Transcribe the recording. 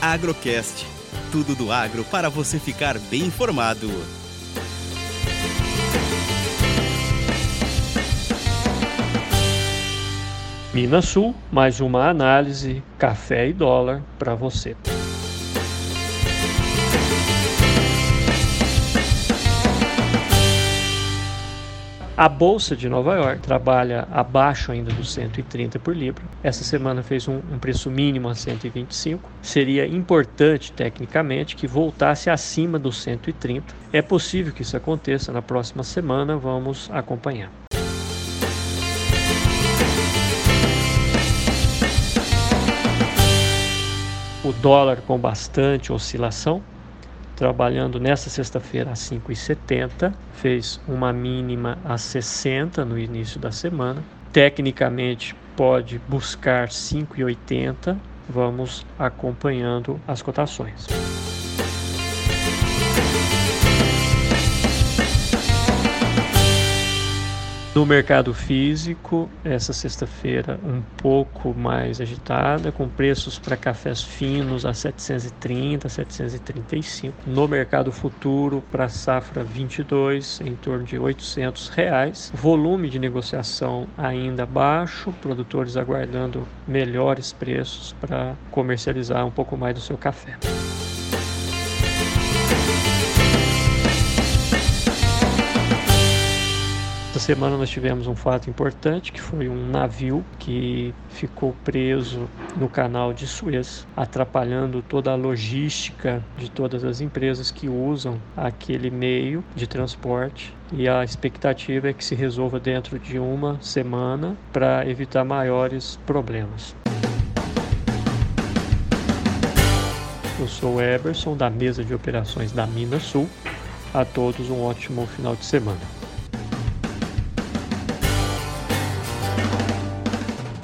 Agrocast. Tudo do agro para você ficar bem informado. Minas Sul, mais uma análise, café e dólar para você. A Bolsa de Nova York trabalha abaixo ainda dos 130 por libra. Essa semana fez um, um, preço mínimo a 125. Seria importante, tecnicamente, que voltasse acima dos 130. É possível que isso aconteça na próxima semana, vamos acompanhar. O dólar com bastante oscilação, trabalhando nessa sexta-feira a 5,70, fez uma mínima a 60 no início da semana. Tecnicamente pode buscar 5,80. Vamos acompanhando as cotações. No mercado físico, essa sexta-feira um pouco mais agitada, com preços para cafés finos a 730, 735. No mercado futuro, para safra 22, em torno de 800 reais. Volume de negociação ainda baixo, produtores aguardando melhores preços para comercializar um pouco mais do seu café. Semana nós tivemos um fato importante que foi um navio que ficou preso no canal de Suez, atrapalhando toda a logística de todas as empresas que usam aquele meio de transporte. E a expectativa é que se resolva dentro de uma semana para evitar maiores problemas. Eu sou o Eberson, da mesa de operações da Minas Sul. A todos um ótimo final de semana.